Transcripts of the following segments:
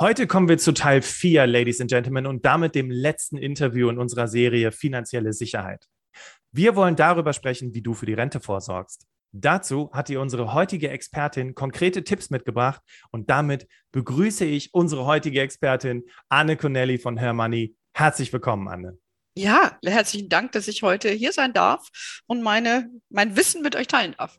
Heute kommen wir zu Teil 4, Ladies and Gentlemen, und damit dem letzten Interview in unserer Serie Finanzielle Sicherheit. Wir wollen darüber sprechen, wie du für die Rente vorsorgst. Dazu hat dir unsere heutige Expertin konkrete Tipps mitgebracht und damit begrüße ich unsere heutige Expertin Anne Connelly von Hermanni. Herzlich willkommen, Anne. Ja, herzlichen Dank, dass ich heute hier sein darf und meine, mein Wissen mit euch teilen darf.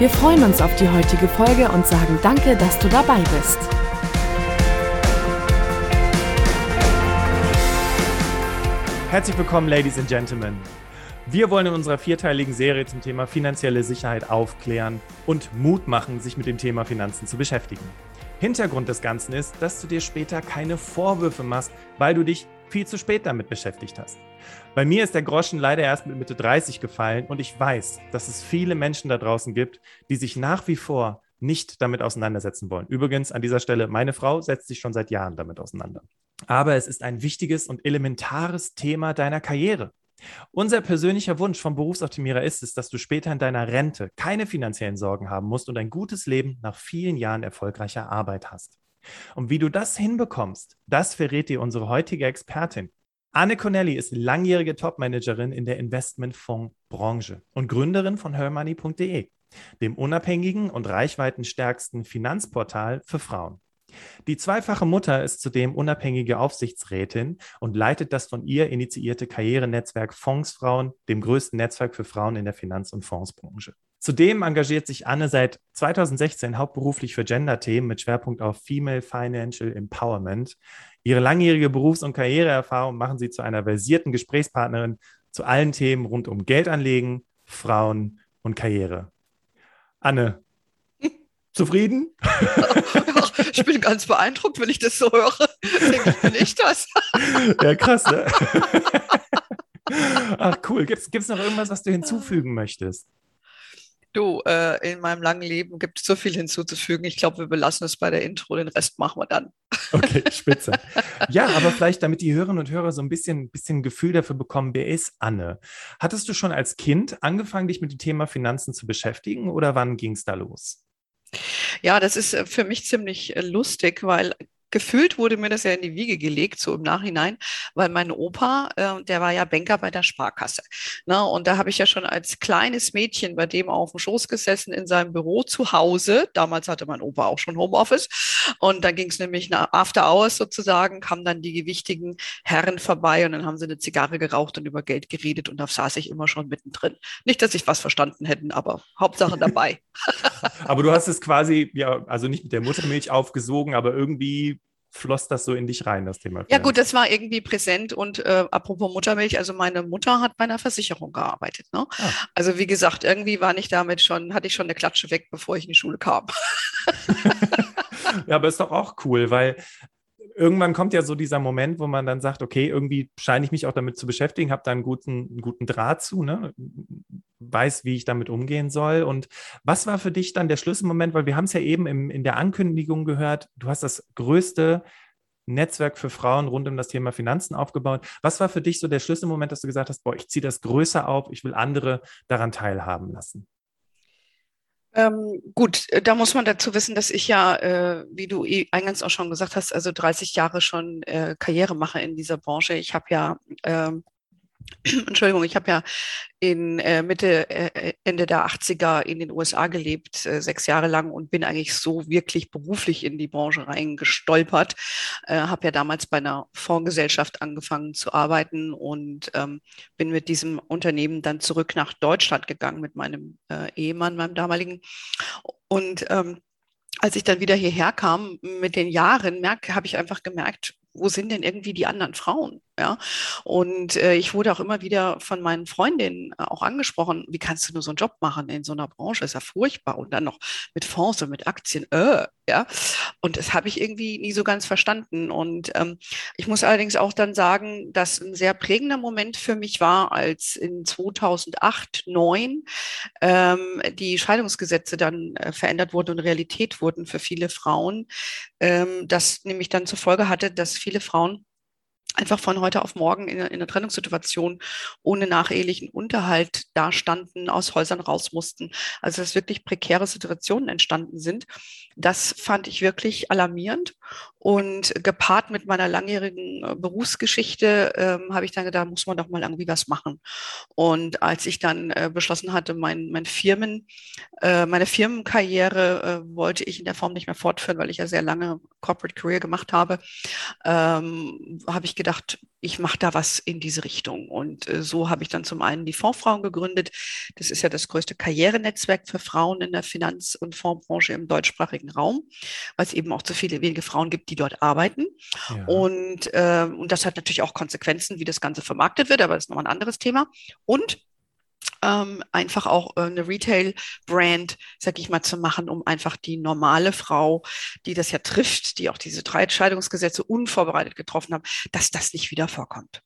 Wir freuen uns auf die heutige Folge und sagen danke, dass du dabei bist. Herzlich willkommen, Ladies and Gentlemen. Wir wollen in unserer vierteiligen Serie zum Thema finanzielle Sicherheit aufklären und Mut machen, sich mit dem Thema Finanzen zu beschäftigen. Hintergrund des Ganzen ist, dass du dir später keine Vorwürfe machst, weil du dich viel zu spät damit beschäftigt hast. Bei mir ist der Groschen leider erst mit Mitte 30 gefallen und ich weiß, dass es viele Menschen da draußen gibt, die sich nach wie vor nicht damit auseinandersetzen wollen. Übrigens an dieser Stelle, meine Frau setzt sich schon seit Jahren damit auseinander. Aber es ist ein wichtiges und elementares Thema deiner Karriere. Unser persönlicher Wunsch vom Berufsoptimierer ist es, dass du später in deiner Rente keine finanziellen Sorgen haben musst und ein gutes Leben nach vielen Jahren erfolgreicher Arbeit hast. Und wie du das hinbekommst, das verrät dir unsere heutige Expertin. Anne Connelly ist langjährige Topmanagerin in der Investmentfondsbranche und Gründerin von hermoney.de, dem unabhängigen und reichweitenstärksten Finanzportal für Frauen. Die zweifache Mutter ist zudem unabhängige Aufsichtsrätin und leitet das von ihr initiierte Karrierenetzwerk Fondsfrauen, dem größten Netzwerk für Frauen in der Finanz- und Fondsbranche. Zudem engagiert sich Anne seit 2016 hauptberuflich für Gender-Themen mit Schwerpunkt auf Female Financial Empowerment. Ihre langjährige Berufs- und Karriereerfahrung machen sie zu einer versierten Gesprächspartnerin zu allen Themen rund um Geldanlegen, Frauen und Karriere. Anne, zufrieden? ich bin ganz beeindruckt, wenn ich das so höre. Denke ich, bin ich das? ja, krass, ne? Ach, cool. Gibt es noch irgendwas, was du hinzufügen möchtest? Du, äh, in meinem langen Leben gibt es so viel hinzuzufügen. Ich glaube, wir belassen es bei der Intro, den Rest machen wir dann. Okay, spitze. Ja, aber vielleicht, damit die Hörerinnen und Hörer so ein bisschen, bisschen Gefühl dafür bekommen, wer ist Anne? Hattest du schon als Kind angefangen, dich mit dem Thema Finanzen zu beschäftigen oder wann ging es da los? Ja, das ist äh, für mich ziemlich äh, lustig, weil gefühlt wurde mir das ja in die Wiege gelegt, so im Nachhinein, weil mein Opa, äh, der war ja Banker bei der Sparkasse. Ne? Und da habe ich ja schon als kleines Mädchen bei dem auf dem Schoß gesessen in seinem Büro zu Hause. Damals hatte mein Opa auch schon Homeoffice. Und da ging es nämlich nach After Hours sozusagen, kamen dann die gewichtigen Herren vorbei und dann haben sie eine Zigarre geraucht und über Geld geredet und da saß ich immer schon mittendrin. Nicht, dass ich was verstanden hätte, aber Hauptsache dabei. aber du hast es quasi, ja, also nicht mit der Muttermilch aufgesogen, aber irgendwie floss das so in dich rein, das Thema? Ja gut, das war irgendwie präsent und äh, apropos Muttermilch, also meine Mutter hat bei einer Versicherung gearbeitet. Ne? Ah. Also wie gesagt, irgendwie war ich damit schon, hatte ich schon eine Klatsche weg, bevor ich in die Schule kam. ja, aber ist doch auch cool, weil irgendwann kommt ja so dieser Moment, wo man dann sagt, okay, irgendwie scheine ich mich auch damit zu beschäftigen, habe da einen guten, einen guten Draht zu, ne? weiß, wie ich damit umgehen soll. Und was war für dich dann der Schlüsselmoment? Weil wir haben es ja eben im, in der Ankündigung gehört, du hast das größte Netzwerk für Frauen rund um das Thema Finanzen aufgebaut. Was war für dich so der Schlüsselmoment, dass du gesagt hast, boah, ich ziehe das größer auf, ich will andere daran teilhaben lassen? Ähm, gut, äh, da muss man dazu wissen, dass ich ja, äh, wie du eh eingangs auch schon gesagt hast, also 30 Jahre schon äh, Karriere mache in dieser Branche. Ich habe ja ähm, Entschuldigung, ich habe ja in äh, Mitte, äh, Ende der 80er in den USA gelebt, äh, sechs Jahre lang und bin eigentlich so wirklich beruflich in die Branche reingestolpert. Äh, habe ja damals bei einer Fondsgesellschaft angefangen zu arbeiten und ähm, bin mit diesem Unternehmen dann zurück nach Deutschland gegangen mit meinem äh, Ehemann, meinem damaligen. Und ähm, als ich dann wieder hierher kam mit den Jahren, habe ich einfach gemerkt, wo sind denn irgendwie die anderen Frauen? Ja, und äh, ich wurde auch immer wieder von meinen Freundinnen äh, auch angesprochen, wie kannst du nur so einen Job machen in so einer Branche? Ist ja furchtbar. Und dann noch mit Fonds und mit Aktien, äh, ja. Und das habe ich irgendwie nie so ganz verstanden. Und ähm, ich muss allerdings auch dann sagen, dass ein sehr prägender Moment für mich war, als in 2008, 2009 ähm, die Scheidungsgesetze dann äh, verändert wurden und Realität wurden für viele Frauen. Ähm, das nämlich dann zur Folge hatte, dass viele Frauen einfach von heute auf morgen in, in einer Trennungssituation ohne nachehelichen Unterhalt dastanden, aus Häusern raus mussten. Also dass wirklich prekäre Situationen entstanden sind. Das fand ich wirklich alarmierend. Und gepaart mit meiner langjährigen äh, Berufsgeschichte ähm, habe ich dann gedacht, da muss man doch mal irgendwie was machen. Und als ich dann äh, beschlossen hatte, mein, mein Firmen, äh, meine Firmenkarriere äh, wollte ich in der Form nicht mehr fortführen, weil ich ja sehr lange Corporate Career gemacht habe, ähm, habe ich gedacht, ich mache da was in diese Richtung. Und äh, so habe ich dann zum einen die Fondsfrauen gegründet. Das ist ja das größte Karrierenetzwerk für Frauen in der Finanz- und Fondsbranche im deutschsprachigen Raum, weil es eben auch zu viele wenige Frauen gibt, die dort arbeiten. Ja. Und, äh, und das hat natürlich auch Konsequenzen, wie das Ganze vermarktet wird, aber das ist nochmal ein anderes Thema. Und ähm, einfach auch äh, eine Retail-Brand, sag ich mal, zu machen, um einfach die normale Frau, die das ja trifft, die auch diese drei Entscheidungsgesetze unvorbereitet getroffen haben, dass das nicht wieder vorkommt.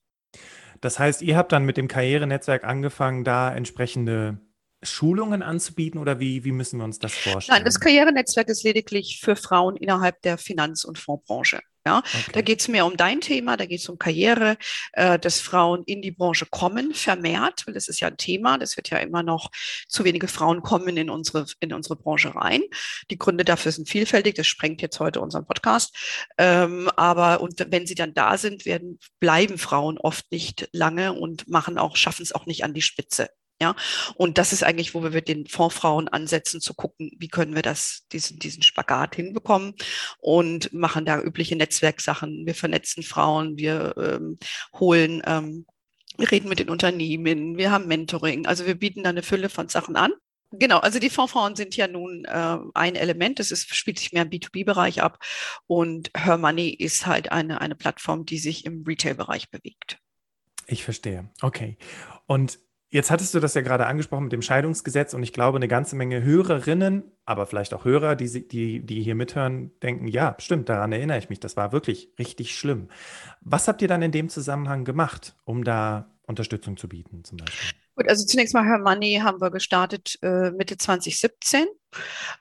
Das heißt, ihr habt dann mit dem Karrierenetzwerk angefangen, da entsprechende Schulungen anzubieten oder wie, wie müssen wir uns das vorstellen? Nein, das Karrierenetzwerk ist lediglich für Frauen innerhalb der Finanz- und Fondsbranche. Ja, okay. Da geht es mehr um dein Thema, da geht es um Karriere, äh, dass Frauen in die Branche kommen, vermehrt, weil das ist ja ein Thema, das wird ja immer noch, zu wenige Frauen kommen in unsere, in unsere Branche rein. Die Gründe dafür sind vielfältig, das sprengt jetzt heute unseren Podcast. Ähm, aber und wenn sie dann da sind, werden, bleiben Frauen oft nicht lange und machen auch, schaffen es auch nicht an die Spitze. Ja, und das ist eigentlich, wo wir mit den Fondsfrauen ansetzen, zu gucken, wie können wir das, diesen, diesen Spagat hinbekommen und machen da übliche Netzwerksachen. Wir vernetzen Frauen, wir ähm, holen, ähm, wir reden mit den Unternehmen, wir haben Mentoring. Also wir bieten da eine Fülle von Sachen an. Genau, also die Fondsfrauen sind ja nun äh, ein Element, ist, spielt sich mehr im B2B-Bereich ab und Her Money ist halt eine, eine Plattform, die sich im Retail-Bereich bewegt. Ich verstehe. Okay. Und Jetzt hattest du das ja gerade angesprochen mit dem Scheidungsgesetz und ich glaube, eine ganze Menge Hörerinnen, aber vielleicht auch Hörer, die, die, die hier mithören, denken, ja, stimmt, daran erinnere ich mich, das war wirklich richtig schlimm. Was habt ihr dann in dem Zusammenhang gemacht, um da Unterstützung zu bieten zum Beispiel? Gut, also zunächst mal Her Money haben wir gestartet äh, Mitte 2017.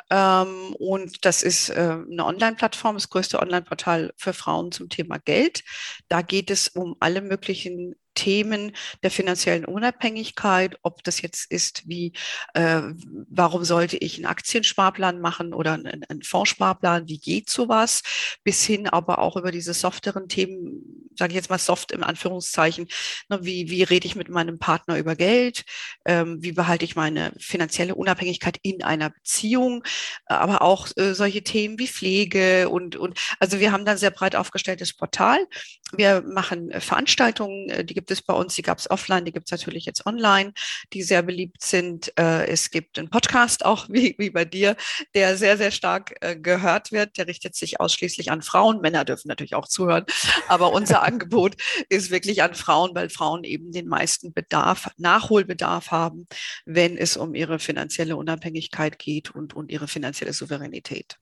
Ähm, und das ist äh, eine Online-Plattform, das größte Online-Portal für Frauen zum Thema Geld. Da geht es um alle möglichen Themen der finanziellen Unabhängigkeit, ob das jetzt ist wie, äh, warum sollte ich einen Aktiensparplan machen oder einen, einen Fondssparplan, wie geht sowas, bis hin aber auch über diese softeren Themen, sage ich jetzt mal soft im Anführungszeichen, ne, wie, wie rede ich mit meinem Partner über Geld, ähm, wie behalte ich meine finanzielle Unabhängigkeit in einer Beziehung, aber auch äh, solche Themen wie Pflege und, und also wir haben da ein sehr breit aufgestelltes Portal. Wir machen äh, Veranstaltungen, äh, die gibt es bei uns, die gab es offline, die gibt es natürlich jetzt online, die sehr beliebt sind. Äh, es gibt einen Podcast auch wie, wie bei dir, der sehr, sehr stark gehört wird. Der richtet sich ausschließlich an Frauen. Männer dürfen natürlich auch zuhören, aber unser Angebot ist wirklich an Frauen, weil Frauen eben den meisten Bedarf, Nachholbedarf haben, wenn es um ihre finanzielle Unabhängigkeit geht und, und ihre finanzielle Souveränität.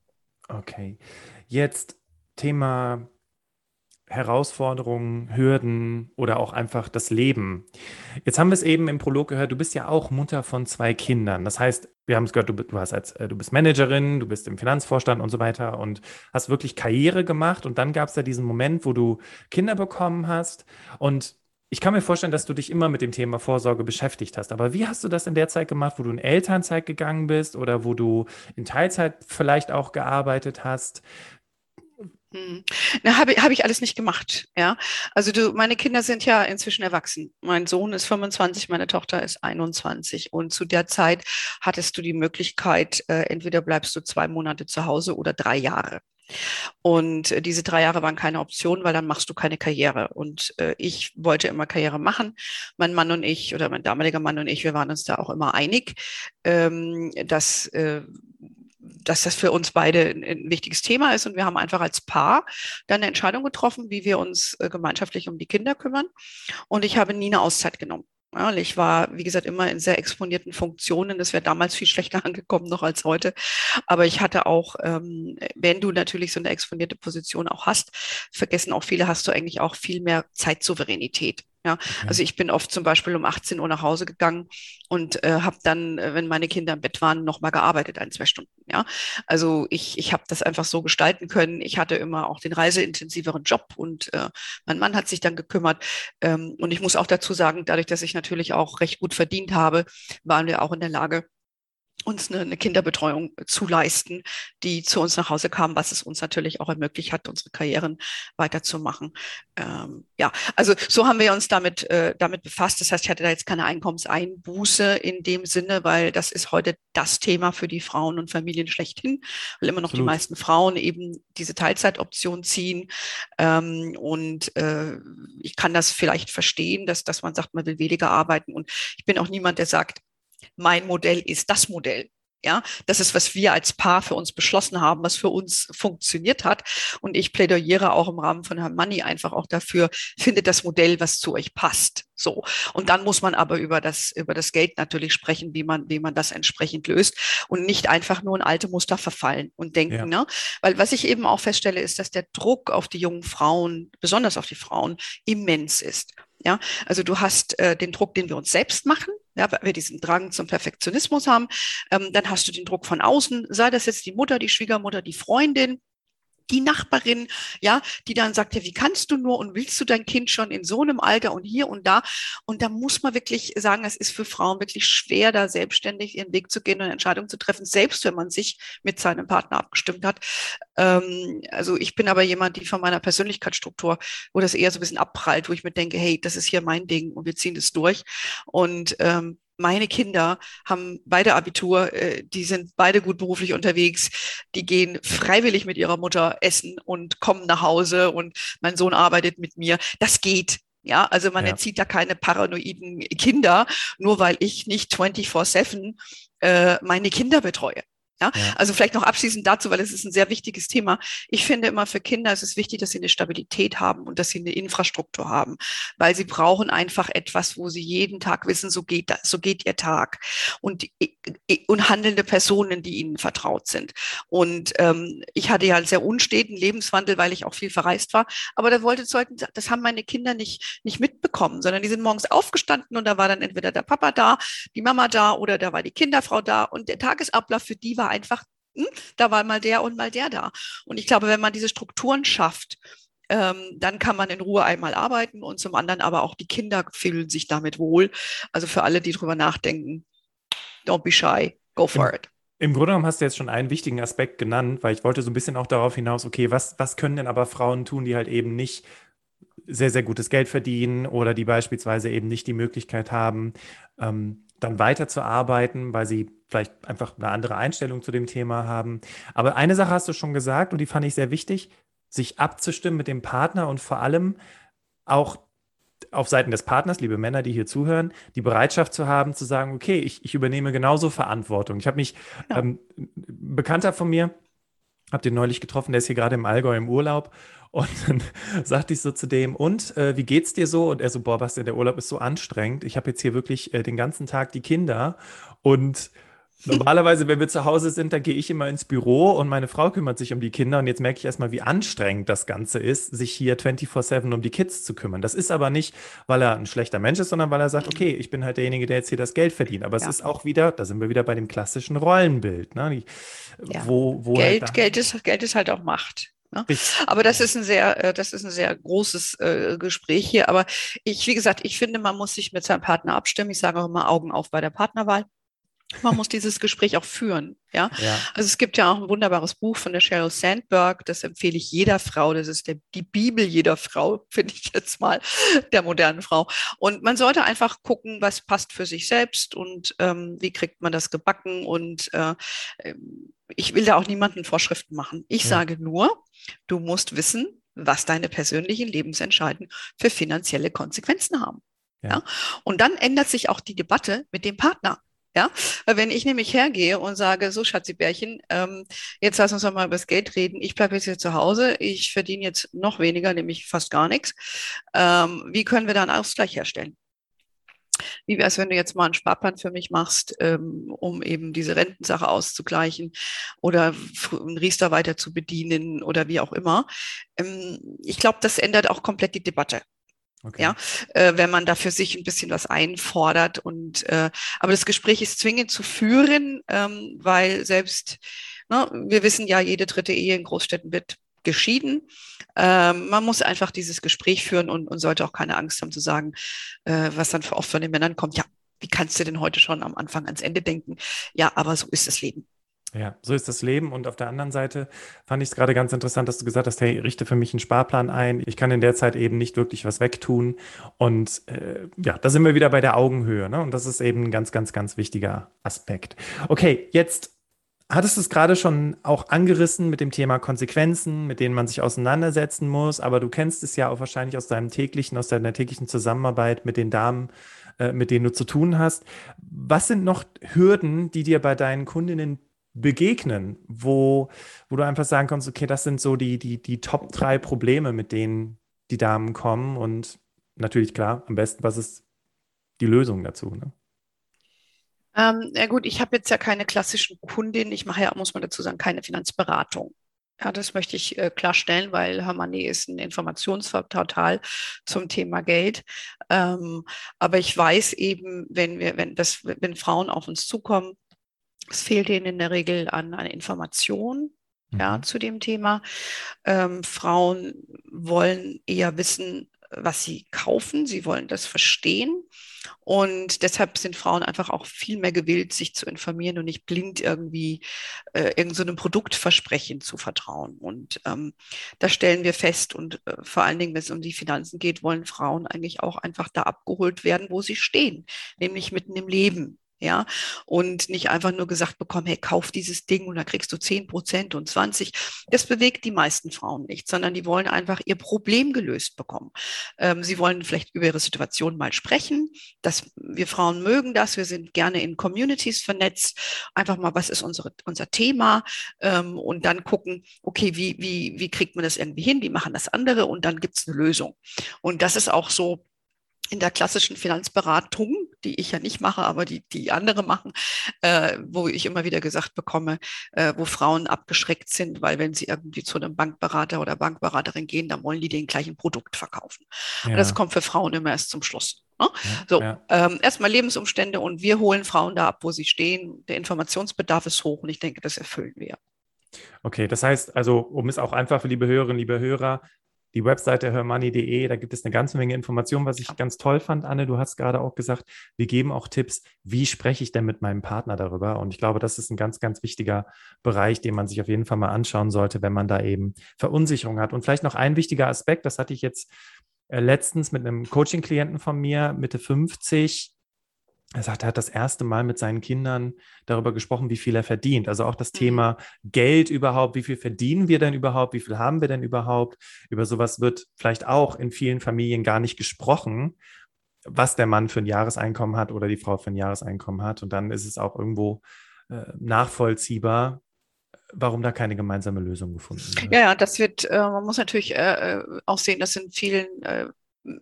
Okay. Jetzt Thema Herausforderungen, Hürden oder auch einfach das Leben. Jetzt haben wir es eben im Prolog gehört, du bist ja auch Mutter von zwei Kindern. Das heißt, wir haben es gehört, du, du, hast als, äh, du bist Managerin, du bist im Finanzvorstand und so weiter und hast wirklich Karriere gemacht. Und dann gab es ja diesen Moment, wo du Kinder bekommen hast. Und ich kann mir vorstellen, dass du dich immer mit dem Thema Vorsorge beschäftigt hast. Aber wie hast du das in der Zeit gemacht, wo du in Elternzeit gegangen bist oder wo du in Teilzeit vielleicht auch gearbeitet hast? Hm. Na, habe hab ich alles nicht gemacht, ja. Also du, meine Kinder sind ja inzwischen erwachsen. Mein Sohn ist 25, meine Tochter ist 21. Und zu der Zeit hattest du die Möglichkeit, äh, entweder bleibst du zwei Monate zu Hause oder drei Jahre. Und äh, diese drei Jahre waren keine Option, weil dann machst du keine Karriere. Und äh, ich wollte immer Karriere machen. Mein Mann und ich oder mein damaliger Mann und ich, wir waren uns da auch immer einig, ähm, dass äh, dass das für uns beide ein, wichtiges Thema ist. Und wir haben einfach als Paar dann eine Entscheidung getroffen, wie wir uns äh, gemeinschaftlich um die Kinder kümmern. Und ich habe nie eine Auszeit genommen. Ja, ich war, wie gesagt, immer in sehr exponierten Funktionen. Das wäre damals viel schlechter angekommen noch als heute. Aber ich hatte auch, ähm, wenn du natürlich so eine exponierte Position auch hast, vergessen auch viele, hast du eigentlich auch viel mehr Zeitsouveränität. Ja, okay. also ich bin oft zum Beispiel um 18 Uhr nach Hause gegangen und äh, habe dann, äh, wenn meine Kinder im Bett waren, nochmal gearbeitet, ein, zwei Stunden. Ja, also ich, ich habe das einfach so gestalten können. Ich hatte immer auch den reiseintensiveren Job und äh, mein Mann hat sich dann gekümmert. Ähm, und ich muss auch dazu sagen, dadurch, dass ich natürlich auch recht gut verdient habe, waren wir auch in der Lage, uns eine, eine, Kinderbetreuung zu leisten, die zu uns nach Hause kam, was es uns natürlich auch ermöglicht hat, unsere Karrieren weiterzumachen. Ähm, ja, also so haben wir uns damit, äh, damit befasst. Das heißt, ich hatte da jetzt keine Einkommenseinbuße in dem Sinne, weil das ist heute das Thema für die Frauen und Familien schlechthin, weil immer noch Absolut. die meisten Frauen eben diese Teilzeitoption ziehen. Ähm, und äh, ich kann das vielleicht verstehen, dass, dass man sagt, man will weniger arbeiten. Und ich bin auch niemand, der sagt, mein Modell ist das Modell. Ja, das ist, was wir als Paar für uns beschlossen haben, was für uns funktioniert hat. Und ich plädiere auch im Rahmen von Herrn Money einfach auch dafür, findet das Modell, was zu euch passt. So. Und dann muss man aber über das, über das Geld natürlich sprechen, wie man, wie man das entsprechend löst und nicht einfach nur in alte Muster verfallen und denken, ja. ne? Weil was ich eben auch feststelle, ist, dass der Druck auf die jungen Frauen, besonders auf die Frauen, immens ist. Ja, also du hast äh, den Druck, den wir uns selbst machen, ja, weil wir diesen Drang zum Perfektionismus haben. Ähm, dann hast du den Druck von außen, sei das jetzt die Mutter, die Schwiegermutter, die Freundin, die Nachbarin, ja, die dann sagt, ja, wie kannst du nur und willst du dein Kind schon in so einem Alter und hier und da? Und da muss man wirklich sagen, es ist für Frauen wirklich schwer, da selbstständig ihren Weg zu gehen und Entscheidungen zu treffen, selbst wenn man sich mit seinem Partner abgestimmt hat. Ähm, also ich bin aber jemand, die von meiner Persönlichkeitsstruktur, wo das eher so ein bisschen abprallt, wo ich mir denke, hey, das ist hier mein Ding und wir ziehen das durch. Und ähm, meine Kinder haben beide Abitur, äh, die sind beide gut beruflich unterwegs, die gehen freiwillig mit ihrer Mutter essen und kommen nach Hause und mein Sohn arbeitet mit mir. Das geht. Ja, also man ja. erzieht da keine paranoiden Kinder, nur weil ich nicht 24-7 äh, meine Kinder betreue. Ja? ja? Also vielleicht noch abschließend dazu, weil es ist ein sehr wichtiges Thema. Ich finde immer für Kinder ist es wichtig, dass sie eine Stabilität haben und dass sie eine Infrastruktur haben, weil sie brauchen einfach etwas, wo sie jeden Tag wissen, so geht das, so geht ihr Tag und, und handelnde Personen, die ihnen vertraut sind. Und ähm, ich hatte ja einen sehr unsteten Lebenswandel, weil ich auch viel verreist war. Aber da wollte Zeugen, das haben meine Kinder nicht, nicht mitbekommen, sondern die sind morgens aufgestanden und da war dann entweder der Papa da, die Mama da oder da war die Kinderfrau da und der Tagesablauf für die war war einfach, hm, da war mal der und mal der da. Und ich glaube, wenn man diese Strukturen schafft, ähm, dann kann man in Ruhe einmal arbeiten und zum anderen aber auch die Kinder fühlen sich damit wohl. Also für alle, die drüber nachdenken, don't be shy, go for it. Im Grunde genommen hast du jetzt schon einen wichtigen Aspekt genannt, weil ich wollte so ein bisschen auch darauf hinaus, okay, was, was können denn aber Frauen tun, die halt eben nicht sehr, sehr gutes Geld verdienen oder die beispielsweise eben nicht die Möglichkeit haben, ähm, dann weiterzuarbeiten, weil sie vielleicht einfach eine andere Einstellung zu dem Thema haben. Aber eine Sache hast du schon gesagt und die fand ich sehr wichtig, sich abzustimmen mit dem Partner und vor allem auch auf Seiten des Partners, liebe Männer, die hier zuhören, die Bereitschaft zu haben, zu sagen, okay, ich, ich übernehme genauso Verantwortung. Ich habe mich, ja. ähm, Bekannter von mir, habe den neulich getroffen, der ist hier gerade im Allgäu im Urlaub und dann sagte ich so zu dem, und äh, wie geht's dir so? Und er so, boah, denn, der Urlaub ist so anstrengend. Ich habe jetzt hier wirklich äh, den ganzen Tag die Kinder und Normalerweise, wenn wir zu Hause sind, dann gehe ich immer ins Büro und meine Frau kümmert sich um die Kinder. Und jetzt merke ich erstmal, wie anstrengend das Ganze ist, sich hier 24-7 um die Kids zu kümmern. Das ist aber nicht, weil er ein schlechter Mensch ist, sondern weil er sagt, okay, ich bin halt derjenige, der jetzt hier das Geld verdient. Aber es ja. ist auch wieder, da sind wir wieder bei dem klassischen Rollenbild. Ne? Ja. wo, wo Geld, halt Geld, ist, Geld ist halt auch Macht. Ne? Aber das ist ein sehr, äh, das ist ein sehr großes äh, Gespräch hier. Aber ich, wie gesagt, ich finde, man muss sich mit seinem Partner abstimmen. Ich sage auch immer Augen auf bei der Partnerwahl. Man muss dieses Gespräch auch führen. Ja? ja? Also es gibt ja auch ein wunderbares Buch von der Sheryl Sandberg, das empfehle ich jeder Frau. Das ist der, die Bibel jeder Frau, finde ich jetzt mal, der modernen Frau. Und man sollte einfach gucken, was passt für sich selbst und ähm, wie kriegt man das gebacken. Und äh, ähm, ich will da auch niemanden Vorschriften machen. Ich ja. sage nur, du musst wissen, was deine persönlichen Lebensentscheidungen für finanzielle Konsequenzen haben. Ja. ja. Und dann ändert sich auch die Debatte mit dem Partner. Ja, wenn ich nämlich hergehe und sage, so Schatzibärchen, ähm, jetzt lass uns doch mal über das Geld reden. Ich bleibe jetzt hier zu Hause. Ich verdiene jetzt noch weniger, nämlich fast gar nichts. Ähm, wie können wir da einen Ausgleich herstellen? Wie wäre es, wenn du jetzt mal einen Sparplan für mich machst, ähm, um eben diese Rentensache auszugleichen oder einen Riester weiter zu bedienen oder wie auch immer? Ähm, ich glaube, das ändert auch komplett die Debatte. Okay. Ja, äh, wenn man da für sich ein bisschen was einfordert und äh, aber das Gespräch ist zwingend zu führen, ähm, weil selbst, ne, wir wissen ja, jede dritte Ehe in Großstädten wird geschieden. Ähm, man muss einfach dieses Gespräch führen und, und sollte auch keine Angst haben zu sagen, äh, was dann oft von den Männern kommt, ja, wie kannst du denn heute schon am Anfang ans Ende denken? Ja, aber so ist das Leben. Ja, so ist das Leben. Und auf der anderen Seite fand ich es gerade ganz interessant, dass du gesagt hast, hey, richte für mich einen Sparplan ein. Ich kann in der Zeit eben nicht wirklich was wegtun. Und äh, ja, da sind wir wieder bei der Augenhöhe. Ne? Und das ist eben ein ganz, ganz, ganz wichtiger Aspekt. Okay, jetzt hattest du es gerade schon auch angerissen mit dem Thema Konsequenzen, mit denen man sich auseinandersetzen muss. Aber du kennst es ja auch wahrscheinlich aus deinem täglichen, aus deiner täglichen Zusammenarbeit mit den Damen, äh, mit denen du zu tun hast. Was sind noch Hürden, die dir bei deinen Kundinnen begegnen, wo, wo du einfach sagen kannst, okay, das sind so die, die, die Top drei Probleme, mit denen die Damen kommen und natürlich klar, am besten, was ist die Lösung dazu? Ne? Ähm, ja gut, ich habe jetzt ja keine klassischen Kundinnen, ich mache ja, muss man dazu sagen, keine Finanzberatung. Ja, das möchte ich äh, klarstellen, weil Hermanni ist ein Informationsportal zum Thema Geld. Ähm, aber ich weiß eben, wenn wir, wenn das, wenn Frauen auf uns zukommen, es fehlt ihnen in der Regel an, an Informationen mhm. ja, zu dem Thema. Ähm, Frauen wollen eher wissen, was sie kaufen. Sie wollen das verstehen. Und deshalb sind Frauen einfach auch viel mehr gewillt, sich zu informieren und nicht blind irgendwie äh, irgendeinem so Produktversprechen zu vertrauen. Und ähm, da stellen wir fest, und äh, vor allen Dingen, wenn es um die Finanzen geht, wollen Frauen eigentlich auch einfach da abgeholt werden, wo sie stehen, nämlich mitten im Leben ja, und nicht einfach nur gesagt bekommen, hey, kauf dieses Ding und da kriegst du 10 Prozent und 20. Das bewegt die meisten Frauen nicht, sondern die wollen einfach ihr Problem gelöst bekommen. Ähm, sie wollen vielleicht über ihre Situation mal sprechen. dass wir Frauen mögen das. Wir sind gerne in Communities vernetzt. Einfach mal, was ist unsere, unser Thema? Ähm, und dann gucken, okay, wie, wie, wie kriegt man das irgendwie hin? Wie machen das andere? Und dann gibt es eine Lösung. Und das ist auch so, in der klassischen Finanzberatung, die ich ja nicht mache, aber die, die andere machen, äh, wo ich immer wieder gesagt bekomme, äh, wo Frauen abgeschreckt sind, weil wenn sie irgendwie zu einem Bankberater oder Bankberaterin gehen, dann wollen die den gleichen Produkt verkaufen. Ja. Und das kommt für Frauen immer erst zum Schluss. Ne? Ja, so, ja. ähm, erstmal Lebensumstände und wir holen Frauen da ab, wo sie stehen. Der Informationsbedarf ist hoch und ich denke, das erfüllen wir. Okay, das heißt also, um es auch einfach für liebe Hörerinnen, liebe Hörer die Webseite hermoney.de, da gibt es eine ganze Menge Informationen, was ich ganz toll fand, Anne. Du hast gerade auch gesagt, wir geben auch Tipps, wie spreche ich denn mit meinem Partner darüber? Und ich glaube, das ist ein ganz, ganz wichtiger Bereich, den man sich auf jeden Fall mal anschauen sollte, wenn man da eben Verunsicherung hat. Und vielleicht noch ein wichtiger Aspekt, das hatte ich jetzt äh, letztens mit einem Coaching-Klienten von mir, Mitte 50, er sagt, er hat das erste Mal mit seinen Kindern darüber gesprochen, wie viel er verdient. Also auch das mhm. Thema Geld überhaupt, wie viel verdienen wir denn überhaupt, wie viel haben wir denn überhaupt? Über sowas wird vielleicht auch in vielen Familien gar nicht gesprochen, was der Mann für ein Jahreseinkommen hat oder die Frau für ein Jahreseinkommen hat. Und dann ist es auch irgendwo äh, nachvollziehbar, warum da keine gemeinsame Lösung gefunden wird. Ja, das wird, äh, man muss natürlich äh, äh auch sehen, dass in vielen äh,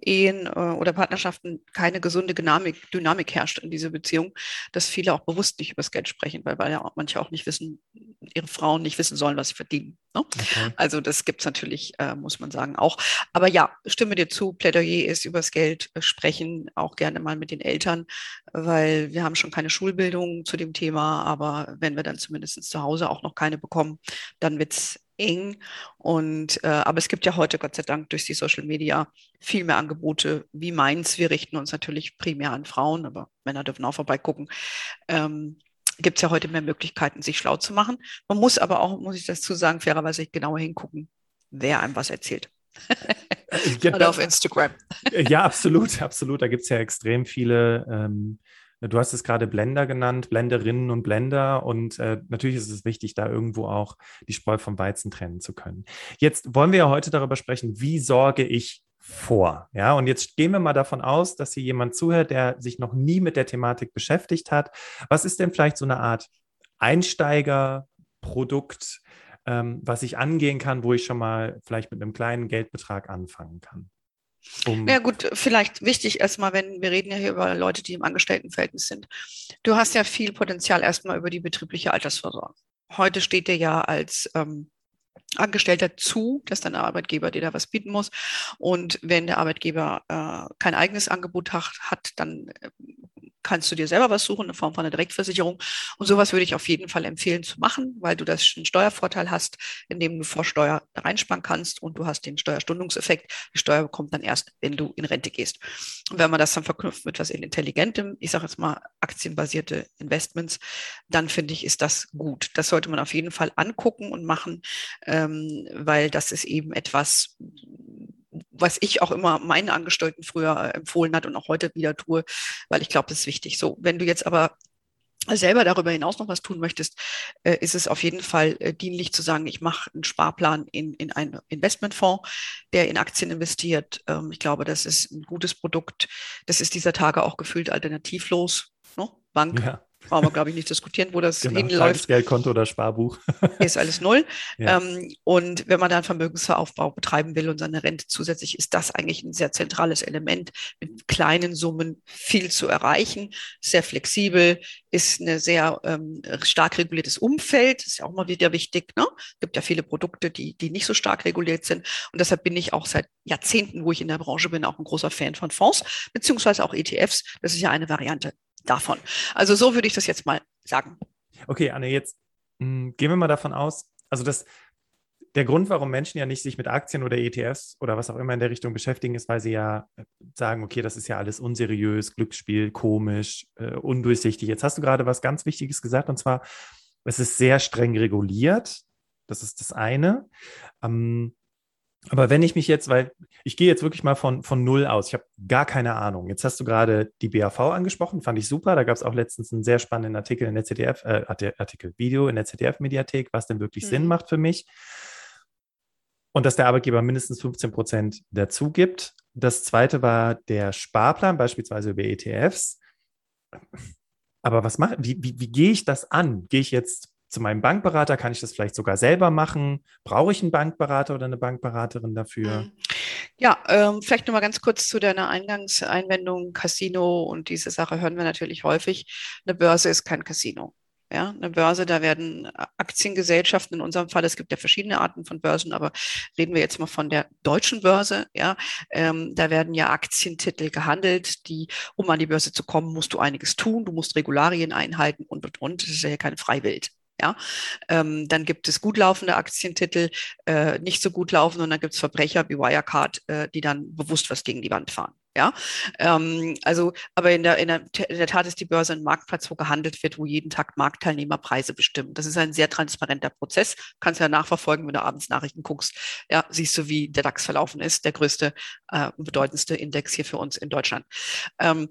Ehen äh, oder Partnerschaften keine gesunde Dynamik, Dynamik herrscht in dieser Beziehung, dass viele auch bewusst nicht über das Geld sprechen, weil, weil ja manche auch nicht wissen, ihre Frauen nicht wissen sollen, was sie verdienen. Ne? Okay. Also das gibt es natürlich, äh, muss man sagen, auch. Aber ja, stimme dir zu, Plädoyer ist über das Geld äh, sprechen, auch gerne mal mit den Eltern, weil wir haben schon keine Schulbildung zu dem Thema, aber wenn wir dann zumindest zu Hause auch noch keine bekommen, dann wird es eng. Und äh, aber es gibt ja heute Gott sei Dank durch die Social Media viel mehr Angebote wie meins. Wir richten uns natürlich primär an Frauen, aber Männer dürfen auch vorbeigucken. Ähm, gibt es ja heute mehr Möglichkeiten, sich schlau zu machen. Man muss aber auch, muss ich dazu sagen, fairerweise genauer hingucken, wer einem was erzählt. Oder auf Instagram. ja, absolut, absolut. Da gibt es ja extrem viele ähm, Du hast es gerade Blender genannt, Blenderinnen und Blender. Und äh, natürlich ist es wichtig, da irgendwo auch die Spreu vom Weizen trennen zu können. Jetzt wollen wir ja heute darüber sprechen, wie sorge ich vor? Ja, und jetzt gehen wir mal davon aus, dass hier jemand zuhört, der sich noch nie mit der Thematik beschäftigt hat. Was ist denn vielleicht so eine Art Einsteigerprodukt, ähm, was ich angehen kann, wo ich schon mal vielleicht mit einem kleinen Geldbetrag anfangen kann? Um ja gut, vielleicht wichtig erstmal, wenn wir reden ja hier über Leute, die im Angestelltenverhältnis sind. Du hast ja viel Potenzial erstmal über die betriebliche Altersvorsorge. Heute steht dir ja als ähm, Angestellter zu, dass dein Arbeitgeber dir da was bieten muss. Und wenn der Arbeitgeber äh, kein eigenes Angebot hat, hat dann äh, kannst du dir selber was suchen in Form von einer Direktversicherung. Und sowas würde ich auf jeden Fall empfehlen zu machen, weil du das einen Steuervorteil hast, indem du vor Steuer reinsparen kannst und du hast den Steuerstundungseffekt. Die Steuer kommt dann erst, wenn du in Rente gehst. Und wenn man das dann verknüpft mit etwas Intelligentem, ich sage jetzt mal aktienbasierte Investments, dann finde ich, ist das gut. Das sollte man auf jeden Fall angucken und machen, ähm, weil das ist eben etwas, was ich auch immer meinen Angestellten früher äh, empfohlen hat und auch heute wieder tue, weil ich glaube, das ist wichtig. So, wenn du jetzt aber selber darüber hinaus noch was tun möchtest, äh, ist es auf jeden Fall äh, dienlich zu sagen, ich mache einen Sparplan in, in einen Investmentfonds, der in Aktien investiert. Ähm, ich glaube, das ist ein gutes Produkt. Das ist dieser Tage auch gefühlt alternativlos. Ne? Bank, ja brauchen wir, glaube ich, nicht diskutieren, wo das genau, hinläuft. Geldkonto oder Sparbuch. ist alles null. Ja. Ähm, und wenn man dann Vermögensaufbau betreiben will und seine Rente zusätzlich, ist das eigentlich ein sehr zentrales Element, mit kleinen Summen viel zu erreichen, sehr flexibel, ist ein sehr ähm, stark reguliertes Umfeld, ist ja auch mal wieder wichtig. Ne? Es gibt ja viele Produkte, die, die nicht so stark reguliert sind. Und deshalb bin ich auch seit Jahrzehnten, wo ich in der Branche bin, auch ein großer Fan von Fonds, beziehungsweise auch ETFs. Das ist ja eine Variante davon. Also so würde ich das jetzt mal sagen. Okay, Anne, jetzt mh, hm, gehen wir mal davon aus, also das, der Grund, warum Menschen ja nicht sich mit Aktien oder ETFs oder was auch immer in der Richtung beschäftigen, ist, weil sie ja äh, sagen, okay, das ist ja alles unseriös, Glücksspiel, komisch, äh, undurchsichtig. Jetzt hast du gerade was ganz Wichtiges gesagt, und zwar, es ist sehr streng reguliert. Das ist das eine. Ähm, aber wenn ich mich jetzt, weil ich gehe jetzt wirklich mal von, von null aus, ich habe gar keine Ahnung. Jetzt hast du gerade die BAV angesprochen, fand ich super. Da gab es auch letztens einen sehr spannenden Artikel in der ZDF, äh, Artikel, Video in der ZDF-Mediathek, was denn wirklich mhm. Sinn macht für mich. Und dass der Arbeitgeber mindestens 15 Prozent dazu gibt. Das zweite war der Sparplan, beispielsweise über ETFs. Aber was mache, wie, wie, wie gehe ich das an? Gehe ich jetzt zu meinem Bankberater? Kann ich das vielleicht sogar selber machen? Brauche ich einen Bankberater oder eine Bankberaterin dafür? Mhm. Ja, ähm, vielleicht nochmal ganz kurz zu deiner Eingangseinwendung. Casino und diese Sache hören wir natürlich häufig. Eine Börse ist kein Casino. Ja, eine Börse, da werden Aktiengesellschaften, in unserem Fall, es gibt ja verschiedene Arten von Börsen, aber reden wir jetzt mal von der deutschen Börse, ja, ähm, da werden ja Aktientitel gehandelt, die, um an die Börse zu kommen, musst du einiges tun, du musst Regularien einhalten und, und, und, das ist ja keine Freiwild. Ja, ähm, dann gibt es gut laufende Aktientitel, äh, nicht so gut laufen und dann gibt es Verbrecher wie Wirecard, äh, die dann bewusst was gegen die Wand fahren. Ja, ähm, also, aber in der, in, der, in der Tat ist die Börse ein Marktplatz, wo gehandelt wird, wo jeden Tag Marktteilnehmer Preise bestimmen. Das ist ein sehr transparenter Prozess. Kannst ja nachverfolgen, wenn du abends Nachrichten guckst. Ja, siehst du, wie der DAX verlaufen ist, der größte, äh, bedeutendste Index hier für uns in Deutschland. Ähm,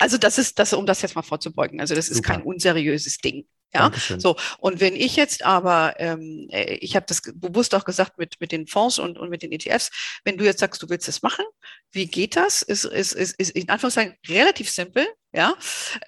also das ist das, um das jetzt mal vorzubeugen. Also das ist Super. kein unseriöses Ding. Ja, Dankeschön. so. Und wenn ich jetzt aber, ähm, äh, ich habe das bewusst auch gesagt mit, mit den Fonds und, und mit den ETFs, wenn du jetzt sagst, du willst das machen, wie geht das? Ist, ist, ist, ist in Anführungszeichen relativ simpel. Ja,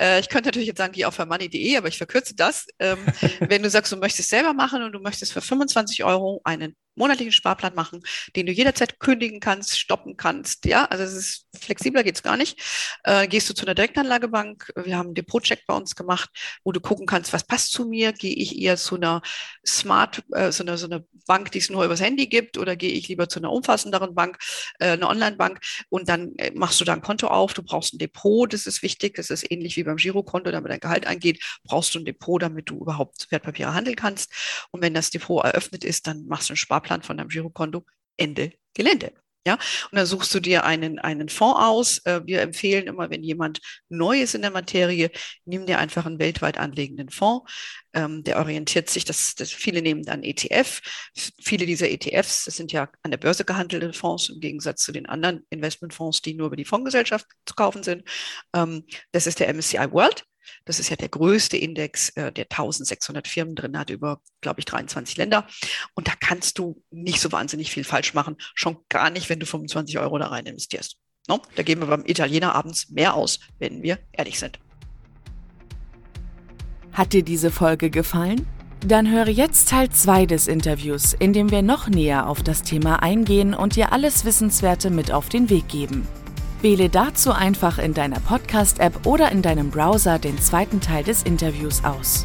äh, ich könnte natürlich jetzt sagen, geh auf money.de, aber ich verkürze das. Ähm, wenn du sagst, du möchtest selber machen und du möchtest für 25 Euro einen monatlichen Sparplan machen, den du jederzeit kündigen kannst, stoppen kannst. Ja, also es ist flexibler geht's gar nicht. Äh, gehst du zu einer Direktanlagebank. Wir haben einen Depotcheck bei uns gemacht, wo du gucken kannst, was passt zu mir. Gehe ich eher zu einer Smart, äh, so, einer, so einer Bank, die es nur übers Handy gibt, oder gehe ich lieber zu einer umfassenderen Bank, äh, einer Online-Bank und dann machst du da ein Konto auf. Du brauchst ein Depot, das ist wichtig. Das ist ähnlich wie beim Girokonto, damit dein Gehalt eingeht. Brauchst du ein Depot, damit du überhaupt Wertpapiere handeln kannst. Und wenn das Depot eröffnet ist, dann machst du einen Sparplan von deinem Girokonto, Ende Gelände. Ja, und dann suchst du dir einen, einen Fonds aus. Äh, wir empfehlen immer, wenn jemand neu ist in der Materie, nimm dir einfach einen weltweit anlegenden Fonds. Ähm, der orientiert sich, das, das, viele nehmen dann ETF. Viele dieser ETFs, das sind ja an der Börse gehandelte Fonds im Gegensatz zu den anderen Investmentfonds, die nur über die Fondsgesellschaft zu kaufen sind. Ähm, das ist der MSCI World. Das ist ja der größte Index, äh, der 1600 Firmen drin hat, über, glaube ich, 23 Länder. Und da kannst du nicht so wahnsinnig viel falsch machen. Schon gar nicht, wenn du 25 Euro da rein investierst. No? Da geben wir beim Italiener abends mehr aus, wenn wir ehrlich sind. Hat dir diese Folge gefallen? Dann höre jetzt Teil 2 des Interviews, in dem wir noch näher auf das Thema eingehen und dir alles Wissenswerte mit auf den Weg geben. Wähle dazu einfach in deiner Podcast-App oder in deinem Browser den zweiten Teil des Interviews aus.